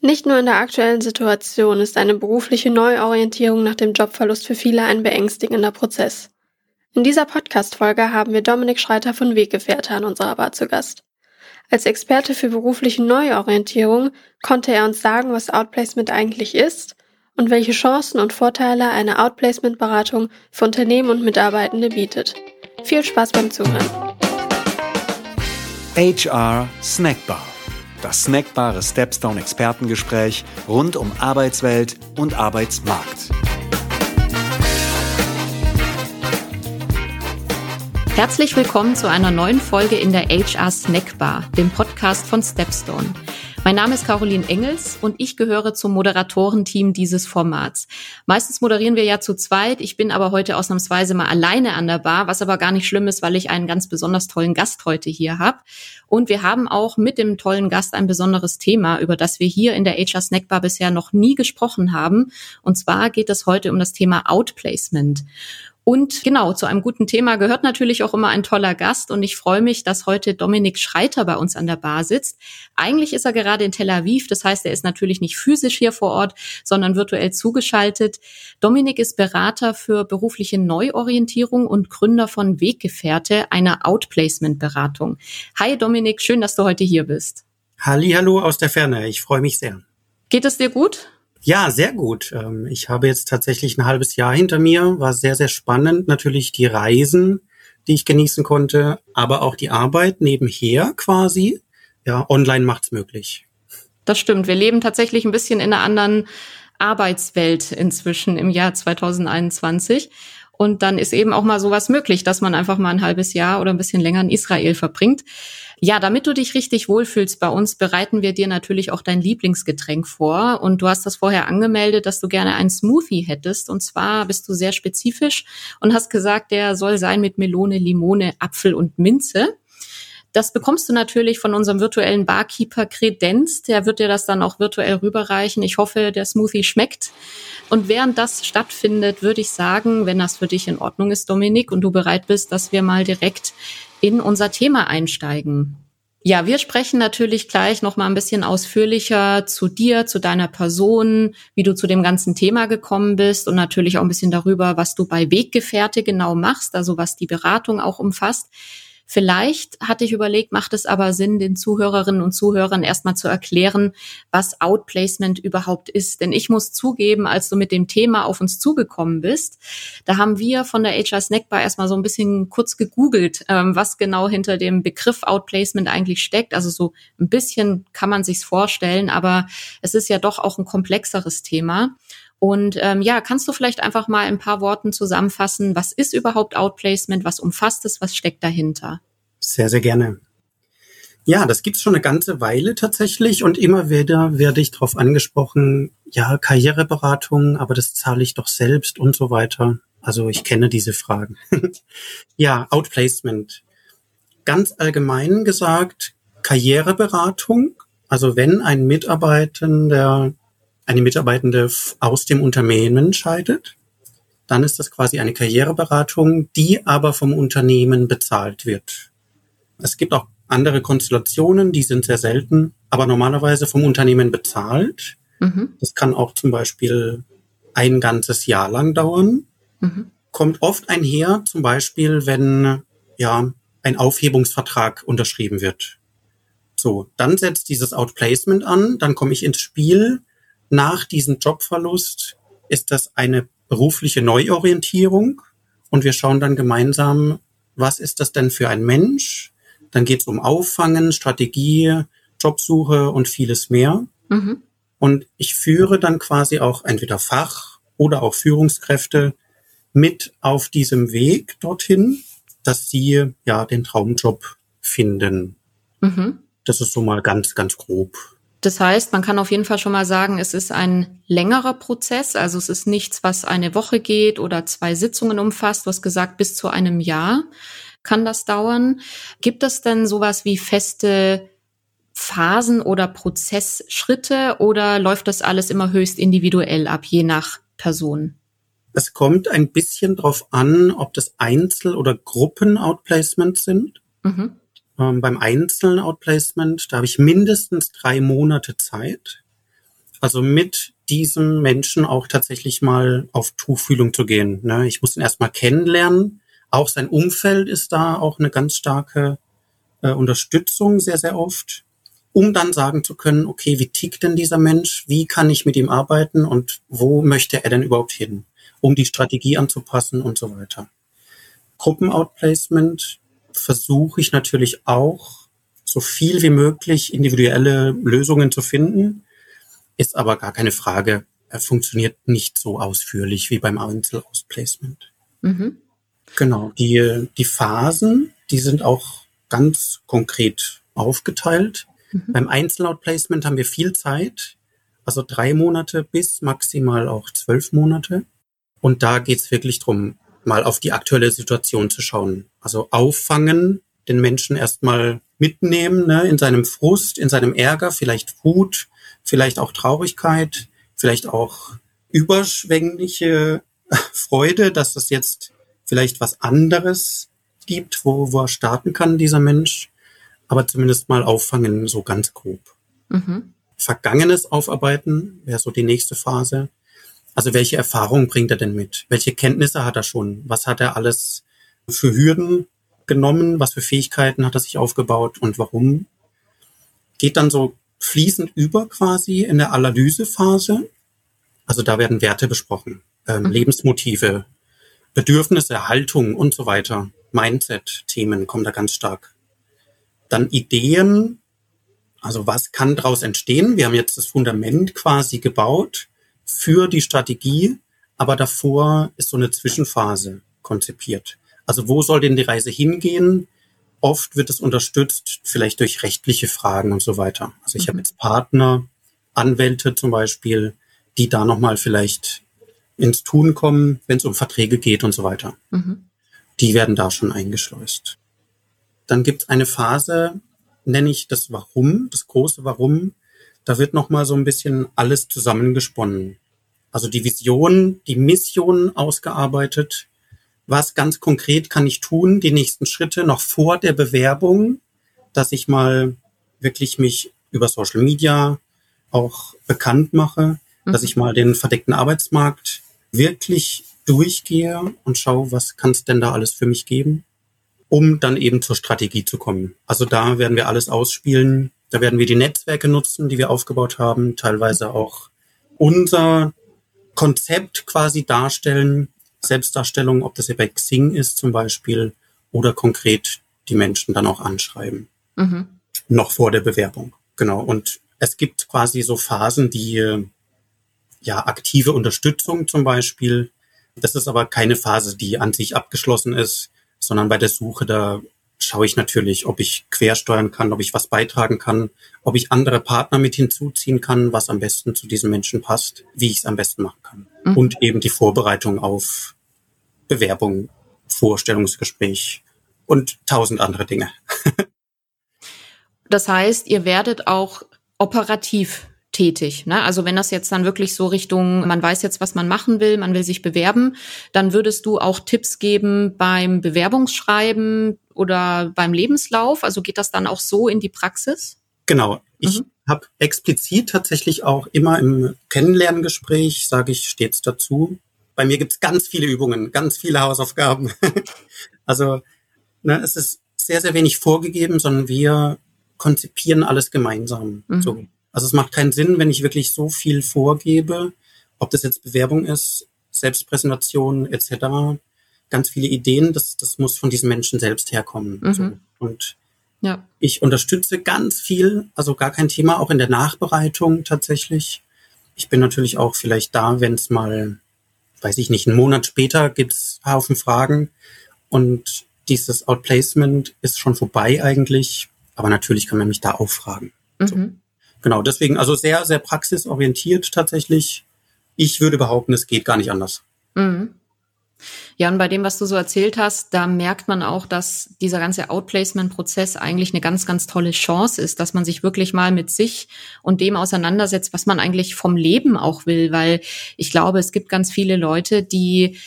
Nicht nur in der aktuellen Situation ist eine berufliche Neuorientierung nach dem Jobverlust für viele ein beängstigender Prozess. In dieser Podcast-Folge haben wir Dominik Schreiter von Weggefährte an unserer Bar zu Gast. Als Experte für berufliche Neuorientierung konnte er uns sagen, was Outplacement eigentlich ist und welche Chancen und Vorteile eine Outplacement-Beratung für Unternehmen und Mitarbeitende bietet. Viel Spaß beim Zuhören. HR Snackbar. Das snackbare Stepstone Expertengespräch rund um Arbeitswelt und Arbeitsmarkt. Herzlich willkommen zu einer neuen Folge in der HR Snackbar, dem Podcast von Stepstone. Mein Name ist Caroline Engels und ich gehöre zum Moderatorenteam dieses Formats. Meistens moderieren wir ja zu zweit. Ich bin aber heute ausnahmsweise mal alleine an der Bar, was aber gar nicht schlimm ist, weil ich einen ganz besonders tollen Gast heute hier habe. Und wir haben auch mit dem tollen Gast ein besonderes Thema, über das wir hier in der HR Snackbar bisher noch nie gesprochen haben. Und zwar geht es heute um das Thema Outplacement. Und genau, zu einem guten Thema gehört natürlich auch immer ein toller Gast. Und ich freue mich, dass heute Dominik Schreiter bei uns an der Bar sitzt. Eigentlich ist er gerade in Tel Aviv. Das heißt, er ist natürlich nicht physisch hier vor Ort, sondern virtuell zugeschaltet. Dominik ist Berater für berufliche Neuorientierung und Gründer von Weggefährte, einer Outplacement-Beratung. Hi Dominik, schön, dass du heute hier bist. Halli, hallo aus der Ferne. Ich freue mich sehr. Geht es dir gut? Ja, sehr gut. Ähm, ich habe jetzt tatsächlich ein halbes Jahr hinter mir. War sehr, sehr spannend. Natürlich die Reisen, die ich genießen konnte, aber auch die Arbeit nebenher quasi. Ja, online macht's möglich. Das stimmt. Wir leben tatsächlich ein bisschen in einer anderen Arbeitswelt inzwischen im Jahr 2021. Und dann ist eben auch mal sowas möglich, dass man einfach mal ein halbes Jahr oder ein bisschen länger in Israel verbringt. Ja, damit du dich richtig wohlfühlst bei uns, bereiten wir dir natürlich auch dein Lieblingsgetränk vor. Und du hast das vorher angemeldet, dass du gerne einen Smoothie hättest. Und zwar bist du sehr spezifisch und hast gesagt, der soll sein mit Melone, Limone, Apfel und Minze. Das bekommst du natürlich von unserem virtuellen Barkeeper Kredenz. Der wird dir das dann auch virtuell rüberreichen. Ich hoffe, der Smoothie schmeckt. Und während das stattfindet, würde ich sagen, wenn das für dich in Ordnung ist, Dominik, und du bereit bist, dass wir mal direkt in unser Thema einsteigen. Ja, wir sprechen natürlich gleich noch mal ein bisschen ausführlicher zu dir, zu deiner Person, wie du zu dem ganzen Thema gekommen bist und natürlich auch ein bisschen darüber, was du bei Weggefährte genau machst, also was die Beratung auch umfasst. Vielleicht hatte ich überlegt, macht es aber Sinn, den Zuhörerinnen und Zuhörern erstmal zu erklären, was Outplacement überhaupt ist. Denn ich muss zugeben, als du mit dem Thema auf uns zugekommen bist, da haben wir von der HR Snackbar erstmal so ein bisschen kurz gegoogelt, ähm, was genau hinter dem Begriff Outplacement eigentlich steckt. Also so ein bisschen kann man sich's vorstellen, aber es ist ja doch auch ein komplexeres Thema. Und ähm, ja, kannst du vielleicht einfach mal ein paar Worten zusammenfassen, was ist überhaupt Outplacement, was umfasst es, was steckt dahinter? Sehr, sehr gerne. Ja, das gibt's schon eine ganze Weile tatsächlich und immer wieder werde ich darauf angesprochen, ja, Karriereberatung, aber das zahle ich doch selbst und so weiter. Also ich kenne diese Fragen. ja, Outplacement. Ganz allgemein gesagt, Karriereberatung. Also wenn ein Mitarbeitender eine Mitarbeitende aus dem Unternehmen scheidet, dann ist das quasi eine Karriereberatung, die aber vom Unternehmen bezahlt wird. Es gibt auch andere Konstellationen, die sind sehr selten, aber normalerweise vom Unternehmen bezahlt. Mhm. Das kann auch zum Beispiel ein ganzes Jahr lang dauern. Mhm. Kommt oft einher, zum Beispiel, wenn ja ein Aufhebungsvertrag unterschrieben wird. So, dann setzt dieses Outplacement an, dann komme ich ins Spiel, nach diesem Jobverlust ist das eine berufliche Neuorientierung und wir schauen dann gemeinsam, was ist das denn für ein Mensch? Dann geht es um Auffangen, Strategie, Jobsuche und vieles mehr. Mhm. Und ich führe dann quasi auch entweder Fach oder auch Führungskräfte mit auf diesem Weg dorthin, dass sie ja den Traumjob finden. Mhm. Das ist so mal ganz, ganz grob. Das heißt, man kann auf jeden Fall schon mal sagen, es ist ein längerer Prozess. Also es ist nichts, was eine Woche geht oder zwei Sitzungen umfasst. Du hast gesagt, bis zu einem Jahr kann das dauern. Gibt es denn sowas wie feste Phasen oder Prozessschritte oder läuft das alles immer höchst individuell ab, je nach Person? Es kommt ein bisschen drauf an, ob das Einzel- oder Gruppen-Outplacements sind. Mhm. Ähm, beim einzelnen Outplacement, da habe ich mindestens drei Monate Zeit. Also mit diesem Menschen auch tatsächlich mal auf Tuchfühlung zu gehen. Ne? Ich muss ihn erstmal kennenlernen. Auch sein Umfeld ist da auch eine ganz starke äh, Unterstützung sehr, sehr oft, um dann sagen zu können, okay, wie tickt denn dieser Mensch? Wie kann ich mit ihm arbeiten und wo möchte er denn überhaupt hin? Um die Strategie anzupassen und so weiter. Gruppenoutplacement versuche ich natürlich auch, so viel wie möglich individuelle Lösungen zu finden ist aber gar keine Frage. Er funktioniert nicht so ausführlich wie beim Einzelausplacement. Mhm. Genau. Die, die Phasen, die sind auch ganz konkret aufgeteilt. Mhm. Beim Einzeloutplacement haben wir viel Zeit, also drei Monate bis maximal auch zwölf Monate. Und da geht's wirklich drum, mal auf die aktuelle Situation zu schauen. Also auffangen, den Menschen erstmal mitnehmen ne, in seinem Frust, in seinem Ärger, vielleicht Wut, vielleicht auch Traurigkeit, vielleicht auch überschwängliche Freude, dass es jetzt vielleicht was anderes gibt, wo, wo er starten kann, dieser Mensch. Aber zumindest mal auffangen, so ganz grob. Mhm. Vergangenes aufarbeiten wäre so die nächste Phase. Also welche Erfahrungen bringt er denn mit? Welche Kenntnisse hat er schon? Was hat er alles für Hürden genommen? Was für Fähigkeiten hat er sich aufgebaut und warum? Geht dann so fließend über quasi in der Analysephase. Also da werden Werte besprochen, ähm, mhm. Lebensmotive, Bedürfnisse, Haltung und so weiter. Mindset-Themen kommen da ganz stark. Dann Ideen, also was kann daraus entstehen? Wir haben jetzt das Fundament quasi gebaut für die Strategie, aber davor ist so eine Zwischenphase konzipiert. Also wo soll denn die Reise hingehen? Oft wird es unterstützt, vielleicht durch rechtliche Fragen und so weiter. Also ich mhm. habe jetzt Partner, Anwälte zum Beispiel, die da nochmal vielleicht ins Tun kommen, wenn es um Verträge geht und so weiter. Mhm. Die werden da schon eingeschleust. Dann gibt es eine Phase, nenne ich das Warum, das große Warum. Da wird nochmal so ein bisschen alles zusammengesponnen. Also die Vision, die Mission ausgearbeitet, was ganz konkret kann ich tun, die nächsten Schritte noch vor der Bewerbung, dass ich mal wirklich mich über Social Media auch bekannt mache, mhm. dass ich mal den verdeckten Arbeitsmarkt wirklich durchgehe und schaue, was kann es denn da alles für mich geben, um dann eben zur Strategie zu kommen. Also da werden wir alles ausspielen. Da werden wir die Netzwerke nutzen, die wir aufgebaut haben, teilweise auch unser Konzept quasi darstellen, Selbstdarstellung, ob das ja bei Xing ist zum Beispiel, oder konkret die Menschen dann auch anschreiben. Mhm. Noch vor der Bewerbung. Genau. Und es gibt quasi so Phasen, die ja aktive Unterstützung zum Beispiel. Das ist aber keine Phase, die an sich abgeschlossen ist, sondern bei der Suche, da schaue ich natürlich, ob ich quersteuern kann, ob ich was beitragen kann, ob ich andere Partner mit hinzuziehen kann, was am besten zu diesen Menschen passt, wie ich es am besten machen kann. Mhm. Und eben die Vorbereitung auf Bewerbung, Vorstellungsgespräch und tausend andere Dinge. das heißt, ihr werdet auch operativ tätig. Ne? Also wenn das jetzt dann wirklich so Richtung, man weiß jetzt, was man machen will, man will sich bewerben, dann würdest du auch Tipps geben beim Bewerbungsschreiben oder beim Lebenslauf. Also geht das dann auch so in die Praxis? Genau. Ich mhm. habe explizit tatsächlich auch immer im Kennenlerngespräch, sage ich stets dazu, bei mir gibt's ganz viele Übungen, ganz viele Hausaufgaben. also ne, es ist sehr, sehr wenig vorgegeben, sondern wir konzipieren alles gemeinsam. Mhm. So. Also es macht keinen Sinn, wenn ich wirklich so viel vorgebe, ob das jetzt Bewerbung ist, Selbstpräsentation etc., ganz viele Ideen, das, das muss von diesen Menschen selbst herkommen. Mhm. So. Und ja. ich unterstütze ganz viel, also gar kein Thema, auch in der Nachbereitung tatsächlich. Ich bin natürlich auch vielleicht da, wenn es mal weiß ich nicht, einen Monat später gibt's Haufen Fragen und dieses Outplacement ist schon vorbei eigentlich, aber natürlich kann man mich da auch fragen. Mhm. So. Genau, deswegen also sehr, sehr praxisorientiert tatsächlich. Ich würde behaupten, es geht gar nicht anders. Mhm. Ja, und bei dem, was du so erzählt hast, da merkt man auch, dass dieser ganze Outplacement-Prozess eigentlich eine ganz, ganz tolle Chance ist, dass man sich wirklich mal mit sich und dem auseinandersetzt, was man eigentlich vom Leben auch will, weil ich glaube, es gibt ganz viele Leute, die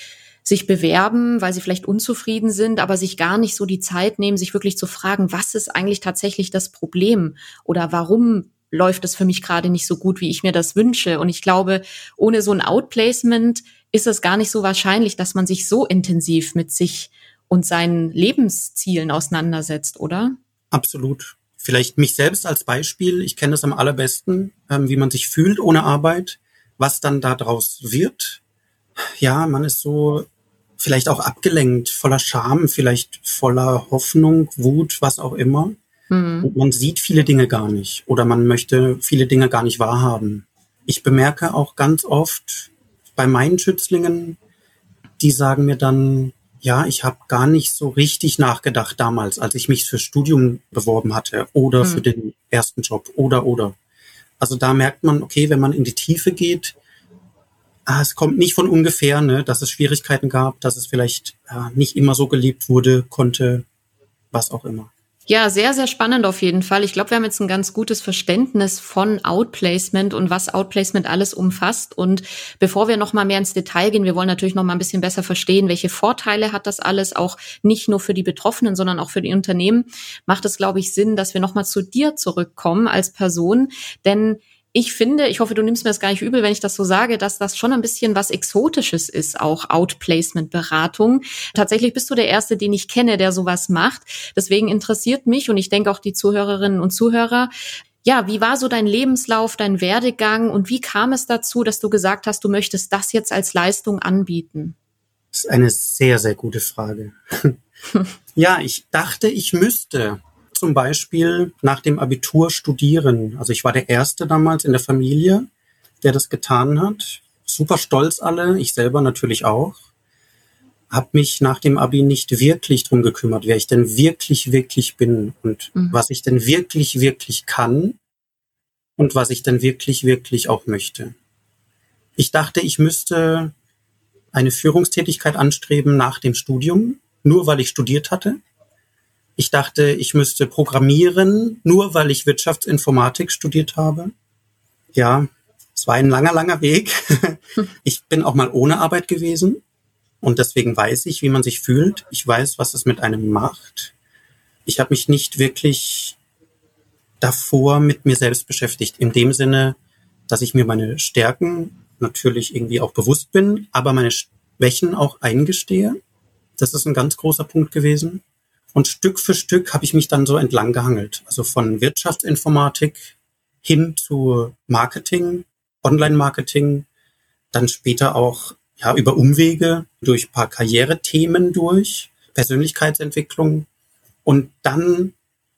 sich bewerben, weil sie vielleicht unzufrieden sind, aber sich gar nicht so die Zeit nehmen, sich wirklich zu fragen, was ist eigentlich tatsächlich das Problem oder warum läuft es für mich gerade nicht so gut, wie ich mir das wünsche. Und ich glaube, ohne so ein Outplacement ist es gar nicht so wahrscheinlich, dass man sich so intensiv mit sich und seinen Lebenszielen auseinandersetzt, oder? Absolut. Vielleicht mich selbst als Beispiel. Ich kenne es am allerbesten, ähm, wie man sich fühlt ohne Arbeit, was dann daraus wird. Ja, man ist so vielleicht auch abgelenkt, voller Scham, vielleicht voller Hoffnung, Wut, was auch immer. Mhm. man sieht viele Dinge gar nicht oder man möchte viele Dinge gar nicht wahrhaben. Ich bemerke auch ganz oft bei meinen Schützlingen, die sagen mir dann, ja, ich habe gar nicht so richtig nachgedacht damals, als ich mich fürs Studium beworben hatte oder mhm. für den ersten Job oder oder. Also da merkt man, okay, wenn man in die Tiefe geht, ah, es kommt nicht von ungefähr, ne, dass es Schwierigkeiten gab, dass es vielleicht ja, nicht immer so gelebt wurde, konnte, was auch immer. Ja, sehr, sehr spannend auf jeden Fall. Ich glaube, wir haben jetzt ein ganz gutes Verständnis von Outplacement und was Outplacement alles umfasst. Und bevor wir noch mal mehr ins Detail gehen, wir wollen natürlich noch mal ein bisschen besser verstehen, welche Vorteile hat das alles, auch nicht nur für die Betroffenen, sondern auch für die Unternehmen, macht es, glaube ich, Sinn, dass wir noch mal zu dir zurückkommen als Person. Denn ich finde, ich hoffe, du nimmst mir das gar nicht übel, wenn ich das so sage, dass das schon ein bisschen was Exotisches ist, auch Outplacement-Beratung. Tatsächlich bist du der Erste, den ich kenne, der sowas macht. Deswegen interessiert mich und ich denke auch die Zuhörerinnen und Zuhörer, ja, wie war so dein Lebenslauf, dein Werdegang und wie kam es dazu, dass du gesagt hast, du möchtest das jetzt als Leistung anbieten? Das ist eine sehr, sehr gute Frage. ja, ich dachte, ich müsste zum Beispiel nach dem Abitur studieren. Also ich war der Erste damals in der Familie, der das getan hat. Super stolz alle, ich selber natürlich auch. Hab mich nach dem Abi nicht wirklich drum gekümmert, wer ich denn wirklich, wirklich bin und mhm. was ich denn wirklich, wirklich kann und was ich denn wirklich, wirklich auch möchte. Ich dachte, ich müsste eine Führungstätigkeit anstreben nach dem Studium, nur weil ich studiert hatte. Ich dachte, ich müsste programmieren, nur weil ich Wirtschaftsinformatik studiert habe. Ja, es war ein langer, langer Weg. Ich bin auch mal ohne Arbeit gewesen und deswegen weiß ich, wie man sich fühlt. Ich weiß, was es mit einem macht. Ich habe mich nicht wirklich davor mit mir selbst beschäftigt, in dem Sinne, dass ich mir meine Stärken natürlich irgendwie auch bewusst bin, aber meine Schwächen auch eingestehe. Das ist ein ganz großer Punkt gewesen. Und Stück für Stück habe ich mich dann so entlang gehangelt. Also von Wirtschaftsinformatik hin zu Marketing, Online-Marketing, dann später auch ja über Umwege durch paar Karrierethemen durch, Persönlichkeitsentwicklung. Und dann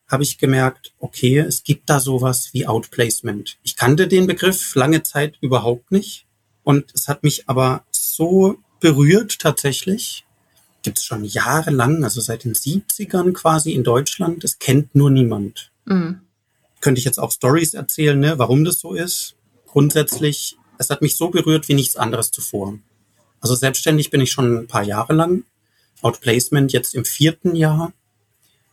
habe ich gemerkt, okay, es gibt da sowas wie Outplacement. Ich kannte den Begriff lange Zeit überhaupt nicht. Und es hat mich aber so berührt tatsächlich, gibt es schon jahrelang, also seit den 70ern quasi in Deutschland. Das kennt nur niemand. Mhm. Könnte ich jetzt auch Stories erzählen, ne, warum das so ist. Grundsätzlich, es hat mich so berührt wie nichts anderes zuvor. Also selbstständig bin ich schon ein paar Jahre lang. Outplacement jetzt im vierten Jahr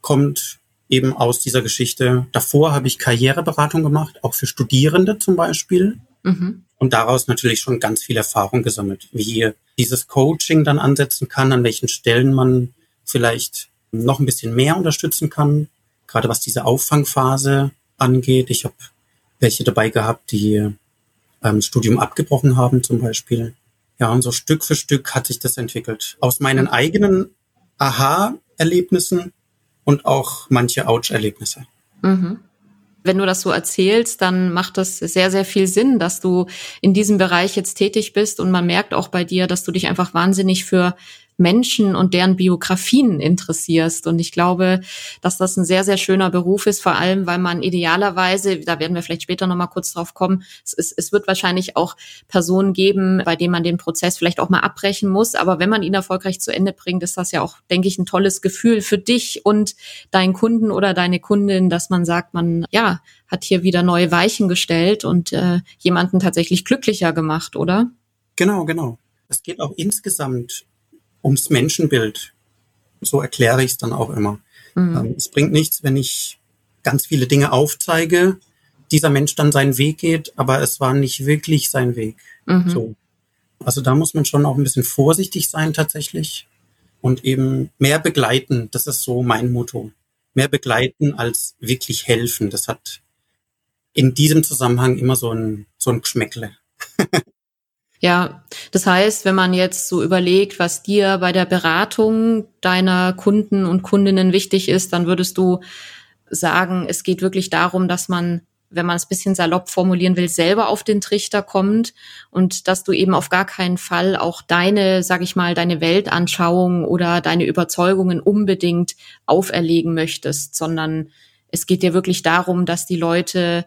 kommt eben aus dieser Geschichte. Davor habe ich Karriereberatung gemacht, auch für Studierende zum Beispiel. Mhm. Und daraus natürlich schon ganz viel Erfahrung gesammelt, wie dieses Coaching dann ansetzen kann, an welchen Stellen man vielleicht noch ein bisschen mehr unterstützen kann, gerade was diese Auffangphase angeht. Ich habe welche dabei gehabt, die ähm, Studium abgebrochen haben zum Beispiel. Ja, und so Stück für Stück hat sich das entwickelt. Aus meinen eigenen Aha-Erlebnissen und auch manche Ouch-Erlebnisse. Mhm wenn du das so erzählst, dann macht das sehr, sehr viel Sinn, dass du in diesem Bereich jetzt tätig bist und man merkt auch bei dir, dass du dich einfach wahnsinnig für Menschen und deren Biografien interessierst. Und ich glaube, dass das ein sehr, sehr schöner Beruf ist, vor allem, weil man idealerweise, da werden wir vielleicht später nochmal kurz drauf kommen, es, ist, es wird wahrscheinlich auch Personen geben, bei denen man den Prozess vielleicht auch mal abbrechen muss. Aber wenn man ihn erfolgreich zu Ende bringt, ist das ja auch, denke ich, ein tolles Gefühl für dich und deinen Kunden oder deine Kundin, dass man sagt, man, ja, hat hier wieder neue Weichen gestellt und äh, jemanden tatsächlich glücklicher gemacht, oder? Genau, genau. Es geht auch insgesamt ums Menschenbild. So erkläre ich es dann auch immer. Mhm. Ähm, es bringt nichts, wenn ich ganz viele Dinge aufzeige, dieser Mensch dann seinen Weg geht, aber es war nicht wirklich sein Weg. Mhm. So. Also da muss man schon auch ein bisschen vorsichtig sein tatsächlich und eben mehr begleiten. Das ist so mein Motto. Mehr begleiten als wirklich helfen. Das hat in diesem Zusammenhang immer so ein, so ein Geschmäckle. Ja, das heißt, wenn man jetzt so überlegt, was dir bei der Beratung deiner Kunden und Kundinnen wichtig ist, dann würdest du sagen, es geht wirklich darum, dass man, wenn man es bisschen salopp formulieren will, selber auf den Trichter kommt und dass du eben auf gar keinen Fall auch deine, sag ich mal, deine Weltanschauung oder deine Überzeugungen unbedingt auferlegen möchtest, sondern es geht dir wirklich darum, dass die Leute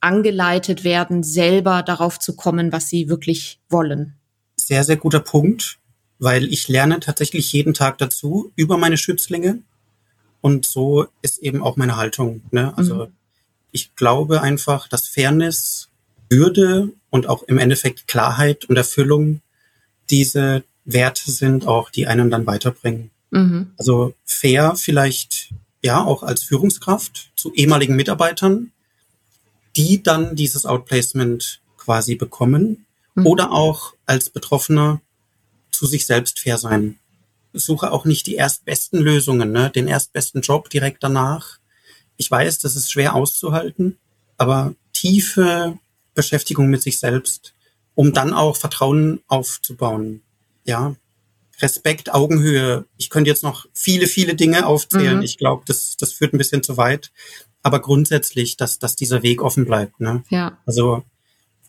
angeleitet werden, selber darauf zu kommen, was sie wirklich wollen. Sehr, sehr guter Punkt, weil ich lerne tatsächlich jeden Tag dazu über meine Schützlinge. Und so ist eben auch meine Haltung. Ne? Also mhm. ich glaube einfach, dass Fairness, Würde und auch im Endeffekt Klarheit und Erfüllung diese Werte sind, auch die einen dann weiterbringen. Mhm. Also fair vielleicht ja auch als Führungskraft zu ehemaligen Mitarbeitern, die dann dieses Outplacement quasi bekommen mhm. oder auch als Betroffener zu sich selbst fair sein. Suche auch nicht die erstbesten Lösungen, ne? den erstbesten Job direkt danach. Ich weiß, das ist schwer auszuhalten, aber tiefe Beschäftigung mit sich selbst, um dann auch Vertrauen aufzubauen. Ja, Respekt, Augenhöhe. Ich könnte jetzt noch viele, viele Dinge aufzählen. Mhm. Ich glaube, das, das führt ein bisschen zu weit aber grundsätzlich, dass, dass dieser Weg offen bleibt. Ne? Ja. Also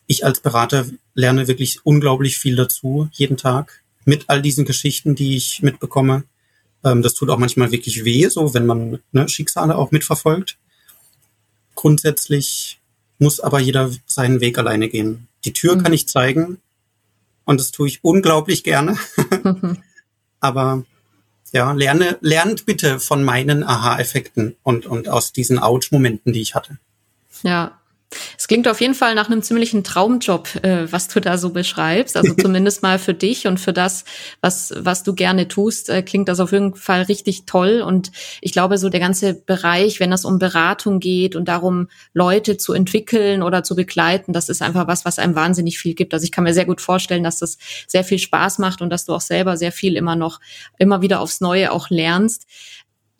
ich als Berater lerne wirklich unglaublich viel dazu, jeden Tag, mit all diesen Geschichten, die ich mitbekomme. Ähm, das tut auch manchmal wirklich weh, so wenn man ne, Schicksale auch mitverfolgt. Grundsätzlich muss aber jeder seinen Weg alleine gehen. Die Tür mhm. kann ich zeigen und das tue ich unglaublich gerne. aber ja, lerne, lernt bitte von meinen Aha-Effekten und, und aus diesen Ouch-Momenten, die ich hatte. Ja, es klingt auf jeden Fall nach einem ziemlichen Traumjob, äh, was du da so beschreibst. Also zumindest mal für dich und für das, was, was du gerne tust, äh, klingt das auf jeden Fall richtig toll. Und ich glaube, so der ganze Bereich, wenn es um Beratung geht und darum, Leute zu entwickeln oder zu begleiten, das ist einfach was, was einem wahnsinnig viel gibt. Also ich kann mir sehr gut vorstellen, dass das sehr viel Spaß macht und dass du auch selber sehr viel immer noch, immer wieder aufs Neue auch lernst.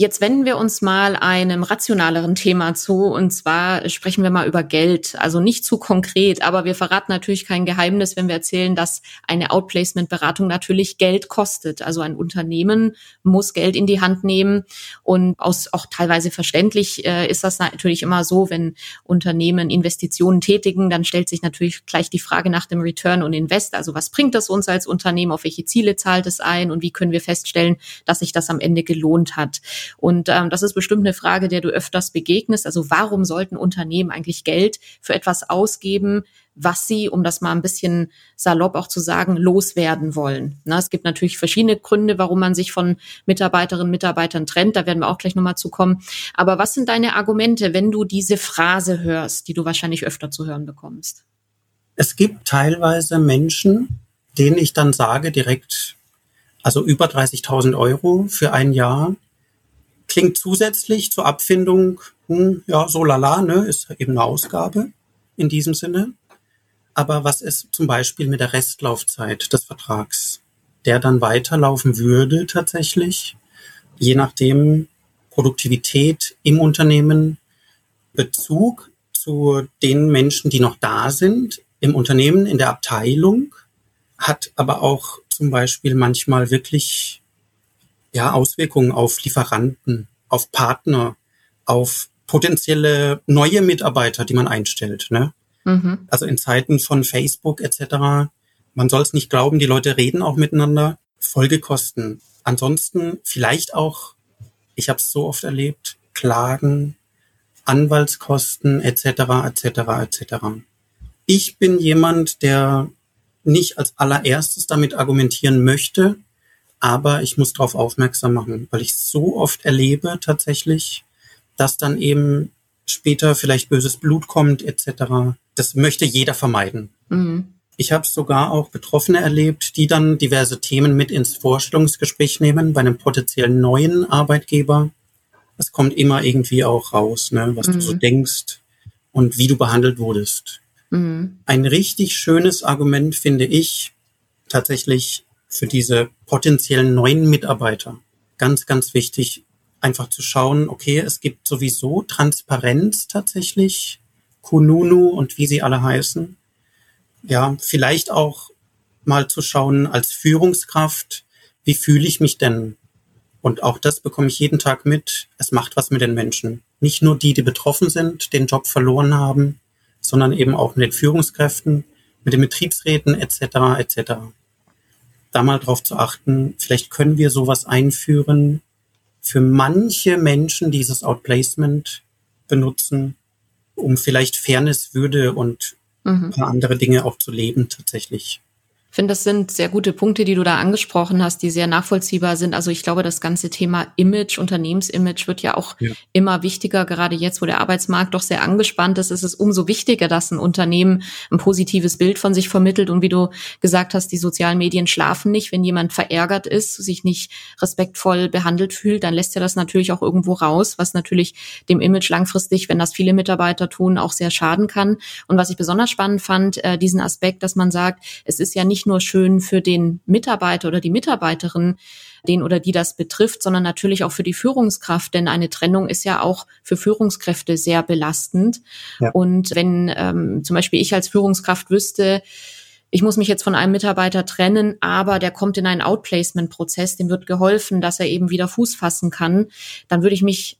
Jetzt wenden wir uns mal einem rationaleren Thema zu und zwar sprechen wir mal über Geld. Also nicht zu konkret, aber wir verraten natürlich kein Geheimnis, wenn wir erzählen, dass eine Outplacement-Beratung natürlich Geld kostet. Also ein Unternehmen muss Geld in die Hand nehmen und aus auch teilweise verständlich äh, ist das natürlich immer so, wenn Unternehmen Investitionen tätigen, dann stellt sich natürlich gleich die Frage nach dem Return und Invest. Also was bringt das uns als Unternehmen? Auf welche Ziele zahlt es ein? Und wie können wir feststellen, dass sich das am Ende gelohnt hat? Und ähm, das ist bestimmt eine Frage, der du öfters begegnest. Also warum sollten Unternehmen eigentlich Geld für etwas ausgeben, was sie, um das mal ein bisschen salopp auch zu sagen, loswerden wollen. Na, es gibt natürlich verschiedene Gründe, warum man sich von Mitarbeiterinnen und Mitarbeitern trennt. Da werden wir auch gleich nochmal zu kommen. Aber was sind deine Argumente, wenn du diese Phrase hörst, die du wahrscheinlich öfter zu hören bekommst? Es gibt teilweise Menschen, denen ich dann sage direkt, also über 30.000 Euro für ein Jahr Klingt zusätzlich zur Abfindung, hm, ja, so lala, ne, ist eben eine Ausgabe in diesem Sinne. Aber was ist zum Beispiel mit der Restlaufzeit des Vertrags, der dann weiterlaufen würde tatsächlich, je nachdem Produktivität im Unternehmen, Bezug zu den Menschen, die noch da sind, im Unternehmen, in der Abteilung, hat aber auch zum Beispiel manchmal wirklich ja, Auswirkungen auf Lieferanten, auf Partner, auf potenzielle neue Mitarbeiter, die man einstellt. Ne? Mhm. Also in Zeiten von Facebook etc. Man soll es nicht glauben, die Leute reden auch miteinander. Folgekosten. Ansonsten vielleicht auch, ich habe es so oft erlebt, Klagen, Anwaltskosten etc. etc. etc. Ich bin jemand, der nicht als allererstes damit argumentieren möchte, aber ich muss darauf aufmerksam machen, weil ich so oft erlebe tatsächlich, dass dann eben später vielleicht böses Blut kommt etc. Das möchte jeder vermeiden. Mhm. Ich habe sogar auch Betroffene erlebt, die dann diverse Themen mit ins Vorstellungsgespräch nehmen bei einem potenziellen neuen Arbeitgeber. Es kommt immer irgendwie auch raus, ne, was mhm. du so mhm. denkst und wie du behandelt wurdest. Mhm. Ein richtig schönes Argument finde ich tatsächlich für diese potenziellen neuen Mitarbeiter. Ganz, ganz wichtig, einfach zu schauen, okay, es gibt sowieso Transparenz tatsächlich Kununu und wie sie alle heißen. Ja, vielleicht auch mal zu schauen als Führungskraft, wie fühle ich mich denn? Und auch das bekomme ich jeden Tag mit. Es macht was mit den Menschen. Nicht nur die, die betroffen sind, den Job verloren haben, sondern eben auch mit den Führungskräften, mit den Betriebsräten etc. etc. Da mal drauf zu achten, vielleicht können wir sowas einführen, für manche Menschen dieses Outplacement benutzen, um vielleicht Fairness, Würde und mhm. ein paar andere Dinge auch zu leben tatsächlich finde, das sind sehr gute Punkte, die du da angesprochen hast, die sehr nachvollziehbar sind. Also ich glaube, das ganze Thema Image, Unternehmensimage wird ja auch ja. immer wichtiger. Gerade jetzt, wo der Arbeitsmarkt doch sehr angespannt ist, ist es umso wichtiger, dass ein Unternehmen ein positives Bild von sich vermittelt. Und wie du gesagt hast, die sozialen Medien schlafen nicht. Wenn jemand verärgert ist, sich nicht respektvoll behandelt fühlt, dann lässt er das natürlich auch irgendwo raus, was natürlich dem Image langfristig, wenn das viele Mitarbeiter tun, auch sehr schaden kann. Und was ich besonders spannend fand, äh, diesen Aspekt, dass man sagt, es ist ja nicht nicht nur schön für den Mitarbeiter oder die Mitarbeiterin, den oder die das betrifft, sondern natürlich auch für die Führungskraft, denn eine Trennung ist ja auch für Führungskräfte sehr belastend. Ja. Und wenn ähm, zum Beispiel ich als Führungskraft wüsste, ich muss mich jetzt von einem Mitarbeiter trennen, aber der kommt in einen Outplacement-Prozess, dem wird geholfen, dass er eben wieder Fuß fassen kann, dann würde ich mich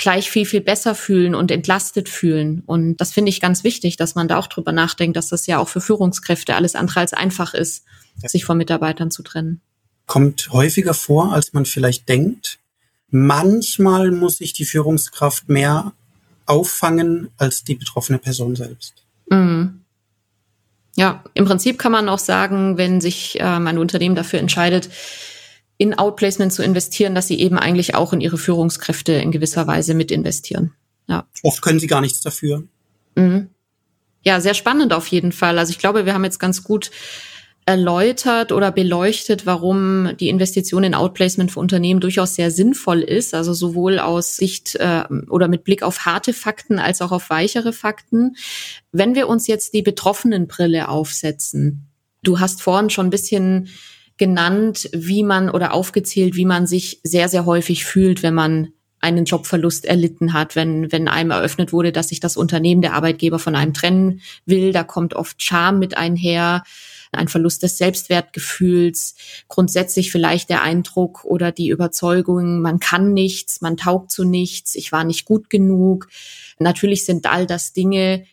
gleich viel, viel besser fühlen und entlastet fühlen. Und das finde ich ganz wichtig, dass man da auch drüber nachdenkt, dass das ja auch für Führungskräfte alles andere als einfach ist, ja. sich von Mitarbeitern zu trennen. Kommt häufiger vor, als man vielleicht denkt. Manchmal muss sich die Führungskraft mehr auffangen als die betroffene Person selbst. Mhm. Ja, im Prinzip kann man auch sagen, wenn sich ähm, ein Unternehmen dafür entscheidet, in Outplacement zu investieren, dass sie eben eigentlich auch in ihre Führungskräfte in gewisser Weise mit investieren. Ja. Oft können sie gar nichts dafür. Mhm. Ja, sehr spannend auf jeden Fall. Also ich glaube, wir haben jetzt ganz gut erläutert oder beleuchtet, warum die Investition in Outplacement für Unternehmen durchaus sehr sinnvoll ist, also sowohl aus Sicht äh, oder mit Blick auf harte Fakten als auch auf weichere Fakten. Wenn wir uns jetzt die Betroffenenbrille aufsetzen, du hast vorhin schon ein bisschen genannt, wie man oder aufgezählt, wie man sich sehr, sehr häufig fühlt, wenn man einen Jobverlust erlitten hat, wenn, wenn einem eröffnet wurde, dass sich das Unternehmen, der Arbeitgeber von einem trennen will. Da kommt oft Scham mit einher, ein Verlust des Selbstwertgefühls, grundsätzlich vielleicht der Eindruck oder die Überzeugung, man kann nichts, man taugt zu nichts, ich war nicht gut genug. Natürlich sind all das Dinge,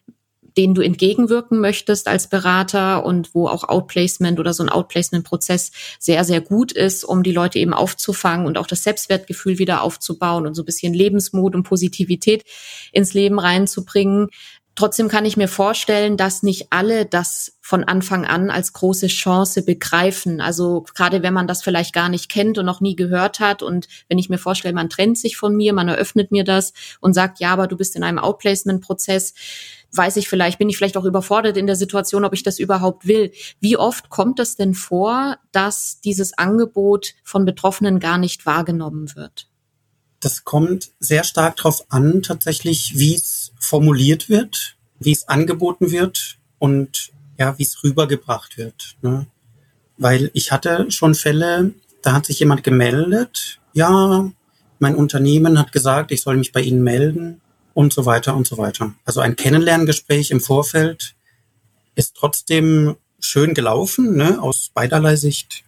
denen du entgegenwirken möchtest als Berater und wo auch Outplacement oder so ein Outplacement-Prozess sehr, sehr gut ist, um die Leute eben aufzufangen und auch das Selbstwertgefühl wieder aufzubauen und so ein bisschen Lebensmut und Positivität ins Leben reinzubringen. Trotzdem kann ich mir vorstellen, dass nicht alle das von Anfang an als große Chance begreifen. Also gerade wenn man das vielleicht gar nicht kennt und noch nie gehört hat und wenn ich mir vorstelle, man trennt sich von mir, man eröffnet mir das und sagt, ja, aber du bist in einem Outplacement-Prozess, weiß ich vielleicht, bin ich vielleicht auch überfordert in der Situation, ob ich das überhaupt will. Wie oft kommt es denn vor, dass dieses Angebot von Betroffenen gar nicht wahrgenommen wird? Das kommt sehr stark darauf an, tatsächlich, wie es formuliert wird, wie es angeboten wird und ja, wie es rübergebracht wird. Ne? Weil ich hatte schon Fälle, da hat sich jemand gemeldet, ja, mein Unternehmen hat gesagt, ich soll mich bei Ihnen melden und so weiter und so weiter. Also ein Kennenlerngespräch im Vorfeld ist trotzdem schön gelaufen, ne, aus beiderlei Sicht.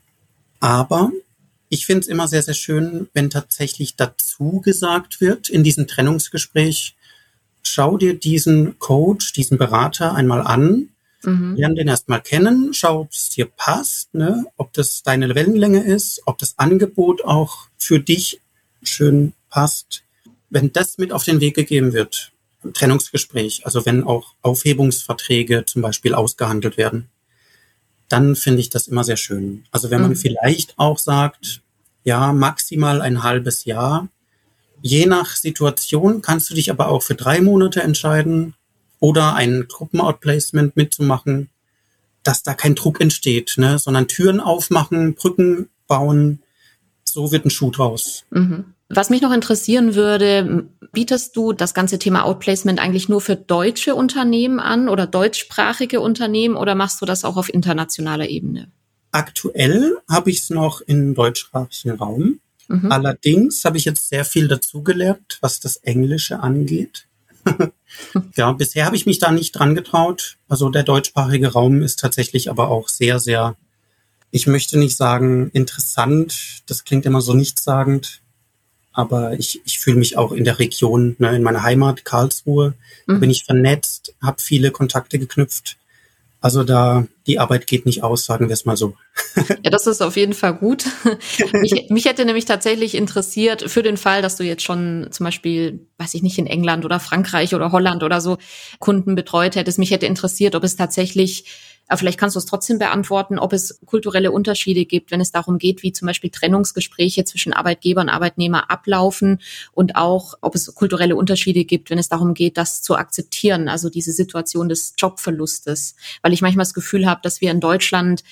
Aber ich finde es immer sehr, sehr schön, wenn tatsächlich dazu gesagt wird in diesem Trennungsgespräch, schau dir diesen Coach, diesen Berater einmal an, mhm. lern den erstmal kennen, schau, ob es dir passt, ne, ob das deine Wellenlänge ist, ob das Angebot auch für dich schön passt wenn das mit auf den Weg gegeben wird, Trennungsgespräch, also wenn auch Aufhebungsverträge zum Beispiel ausgehandelt werden, dann finde ich das immer sehr schön. Also wenn man mhm. vielleicht auch sagt, ja, maximal ein halbes Jahr. Je nach Situation kannst du dich aber auch für drei Monate entscheiden oder ein Gruppenoutplacement mitzumachen, dass da kein Druck entsteht, ne? sondern Türen aufmachen, Brücken bauen. So wird ein Schuh draus. Mhm. Was mich noch interessieren würde, bietest du das ganze Thema Outplacement eigentlich nur für deutsche Unternehmen an oder deutschsprachige Unternehmen oder machst du das auch auf internationaler Ebene? Aktuell habe ich es noch im deutschsprachigen Raum. Mhm. Allerdings habe ich jetzt sehr viel dazugelernt, was das Englische angeht. ja, bisher habe ich mich da nicht dran getraut. Also der deutschsprachige Raum ist tatsächlich aber auch sehr, sehr, ich möchte nicht sagen interessant, das klingt immer so nichtssagend, aber ich, ich fühle mich auch in der Region, ne, in meiner Heimat Karlsruhe, mhm. bin ich vernetzt, habe viele Kontakte geknüpft also da, die Arbeit geht nicht aus, sagen wir es mal so. Ja, das ist auf jeden Fall gut. mich, mich hätte nämlich tatsächlich interessiert, für den Fall, dass du jetzt schon zum Beispiel, weiß ich nicht, in England oder Frankreich oder Holland oder so Kunden betreut hättest, mich hätte interessiert, ob es tatsächlich aber vielleicht kannst du es trotzdem beantworten, ob es kulturelle Unterschiede gibt, wenn es darum geht, wie zum Beispiel Trennungsgespräche zwischen Arbeitgeber und Arbeitnehmer ablaufen und auch, ob es kulturelle Unterschiede gibt, wenn es darum geht, das zu akzeptieren, also diese Situation des Jobverlustes. Weil ich manchmal das Gefühl habe, dass wir in Deutschland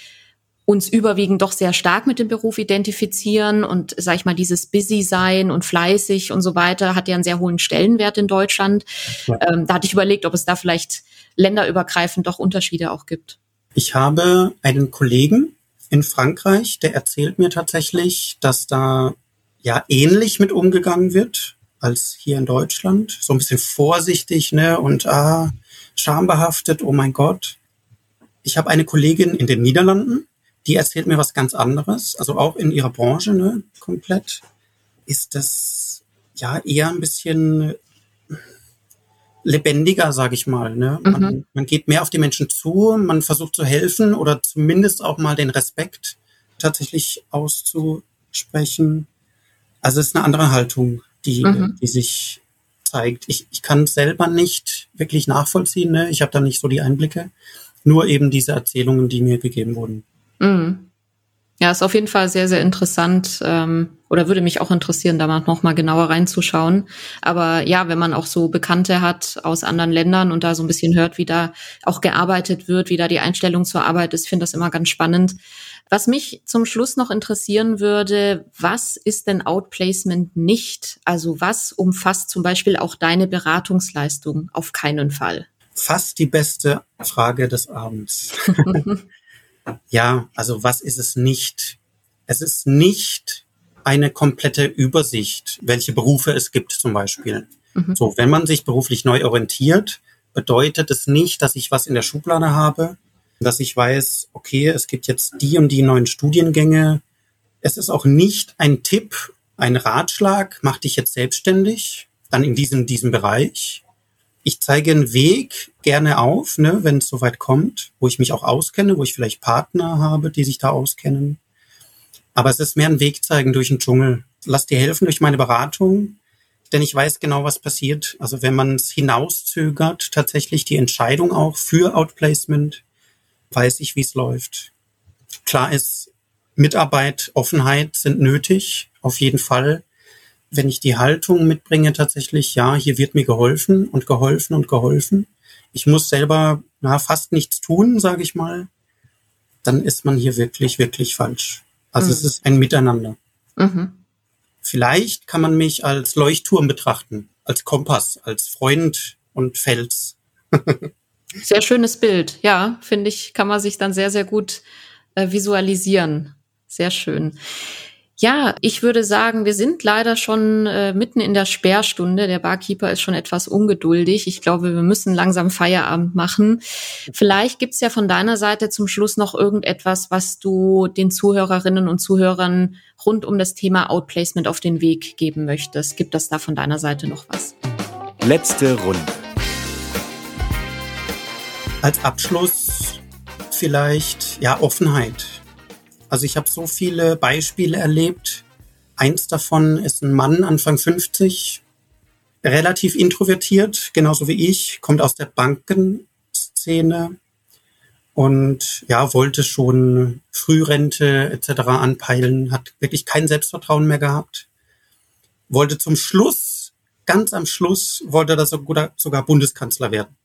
uns überwiegend doch sehr stark mit dem Beruf identifizieren und sag ich mal dieses Busy sein und fleißig und so weiter hat ja einen sehr hohen Stellenwert in Deutschland. Ja. Ähm, da hatte ich überlegt, ob es da vielleicht länderübergreifend doch Unterschiede auch gibt. Ich habe einen Kollegen in Frankreich, der erzählt mir tatsächlich, dass da ja ähnlich mit umgegangen wird als hier in Deutschland. So ein bisschen vorsichtig, ne? Und ah, schambehaftet, oh mein Gott. Ich habe eine Kollegin in den Niederlanden, die erzählt mir was ganz anderes, also auch in ihrer Branche, ne, komplett. Ist das ja eher ein bisschen lebendiger, sage ich mal. Ne? Man, mhm. man geht mehr auf die Menschen zu, man versucht zu helfen oder zumindest auch mal den Respekt tatsächlich auszusprechen. Also es ist eine andere Haltung, die, mhm. die sich zeigt. Ich, ich kann selber nicht wirklich nachvollziehen. Ne? Ich habe da nicht so die Einblicke. Nur eben diese Erzählungen, die mir gegeben wurden. Mhm. Ja, ist auf jeden Fall sehr, sehr interessant ähm, oder würde mich auch interessieren, da mal noch mal genauer reinzuschauen. Aber ja, wenn man auch so Bekannte hat aus anderen Ländern und da so ein bisschen hört, wie da auch gearbeitet wird, wie da die Einstellung zur Arbeit ist, finde das immer ganz spannend. Was mich zum Schluss noch interessieren würde, was ist denn Outplacement nicht? Also was umfasst zum Beispiel auch deine Beratungsleistung? Auf keinen Fall. Fast die beste Frage des Abends. Ja, also was ist es nicht? Es ist nicht eine komplette Übersicht, welche Berufe es gibt zum Beispiel. Mhm. So, wenn man sich beruflich neu orientiert, bedeutet es nicht, dass ich was in der Schublade habe, dass ich weiß, okay, es gibt jetzt die und die neuen Studiengänge. Es ist auch nicht ein Tipp, ein Ratschlag, mach dich jetzt selbstständig, dann in diesem, diesem Bereich, ich zeige einen Weg gerne auf, ne, wenn es soweit kommt, wo ich mich auch auskenne, wo ich vielleicht Partner habe, die sich da auskennen. Aber es ist mehr ein Weg zeigen durch den Dschungel. Lass dir helfen durch meine Beratung, denn ich weiß genau, was passiert. Also wenn man es hinauszögert, tatsächlich die Entscheidung auch für Outplacement, weiß ich, wie es läuft. Klar ist, Mitarbeit, Offenheit sind nötig, auf jeden Fall wenn ich die Haltung mitbringe, tatsächlich, ja, hier wird mir geholfen und geholfen und geholfen. Ich muss selber na, fast nichts tun, sage ich mal, dann ist man hier wirklich, wirklich falsch. Also mhm. es ist ein Miteinander. Mhm. Vielleicht kann man mich als Leuchtturm betrachten, als Kompass, als Freund und Fels. sehr schönes Bild, ja, finde ich, kann man sich dann sehr, sehr gut äh, visualisieren. Sehr schön. Ja, ich würde sagen, wir sind leider schon äh, mitten in der Sperrstunde. Der Barkeeper ist schon etwas ungeduldig. Ich glaube, wir müssen langsam Feierabend machen. Vielleicht gibt's ja von deiner Seite zum Schluss noch irgendetwas, was du den Zuhörerinnen und Zuhörern rund um das Thema Outplacement auf den Weg geben möchtest. Gibt es da von deiner Seite noch was? Letzte Runde. Als Abschluss vielleicht ja Offenheit also ich habe so viele Beispiele erlebt. Eins davon ist ein Mann, Anfang 50, relativ introvertiert, genauso wie ich, kommt aus der Bankenszene und ja, wollte schon Frührente etc. anpeilen, hat wirklich kein Selbstvertrauen mehr gehabt. Wollte zum Schluss, ganz am Schluss, wollte er sogar, sogar Bundeskanzler werden.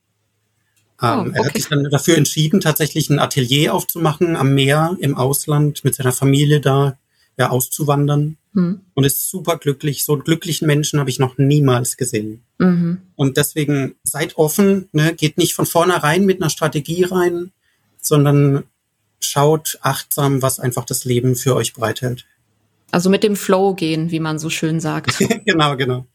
Ähm, oh, okay. Er hat sich dann dafür entschieden, tatsächlich ein Atelier aufzumachen am Meer im Ausland mit seiner Familie da ja, auszuwandern mhm. und ist super glücklich. So einen glücklichen Menschen habe ich noch niemals gesehen. Mhm. Und deswegen seid offen, ne? geht nicht von vornherein mit einer Strategie rein, sondern schaut achtsam, was einfach das Leben für euch bereithält. Also mit dem Flow gehen, wie man so schön sagt. genau, genau.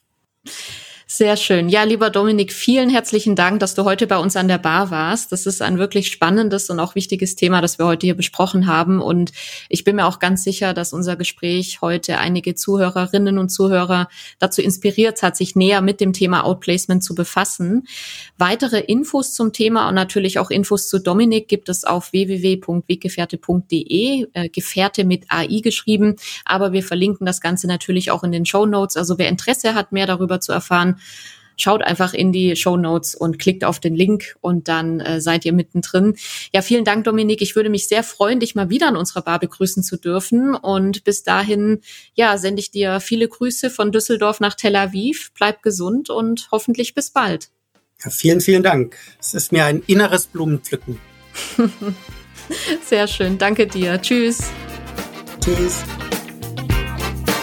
Sehr schön. Ja, lieber Dominik, vielen herzlichen Dank, dass du heute bei uns an der Bar warst. Das ist ein wirklich spannendes und auch wichtiges Thema, das wir heute hier besprochen haben. Und ich bin mir auch ganz sicher, dass unser Gespräch heute einige Zuhörerinnen und Zuhörer dazu inspiriert hat, sich näher mit dem Thema Outplacement zu befassen. Weitere Infos zum Thema und natürlich auch Infos zu Dominik gibt es auf www.weggefährte.de, äh, Gefährte mit AI geschrieben. Aber wir verlinken das Ganze natürlich auch in den Show Notes. Also wer Interesse hat, mehr darüber zu erfahren, schaut einfach in die Show Notes und klickt auf den Link und dann äh, seid ihr mittendrin. Ja, vielen Dank, Dominik. Ich würde mich sehr freuen, dich mal wieder an unserer Bar begrüßen zu dürfen. Und bis dahin, ja, sende ich dir viele Grüße von Düsseldorf nach Tel Aviv. Bleib gesund und hoffentlich bis bald. Ja, vielen, vielen Dank. Es ist mir ein inneres Blumenpflücken. sehr schön. Danke dir. Tschüss. Tschüss.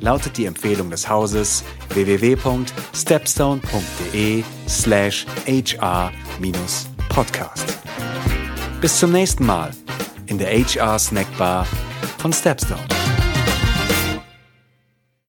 lautet die Empfehlung des Hauses www.stepstone.de slash hr-podcast. Bis zum nächsten Mal in der HR Snackbar von Stepstone.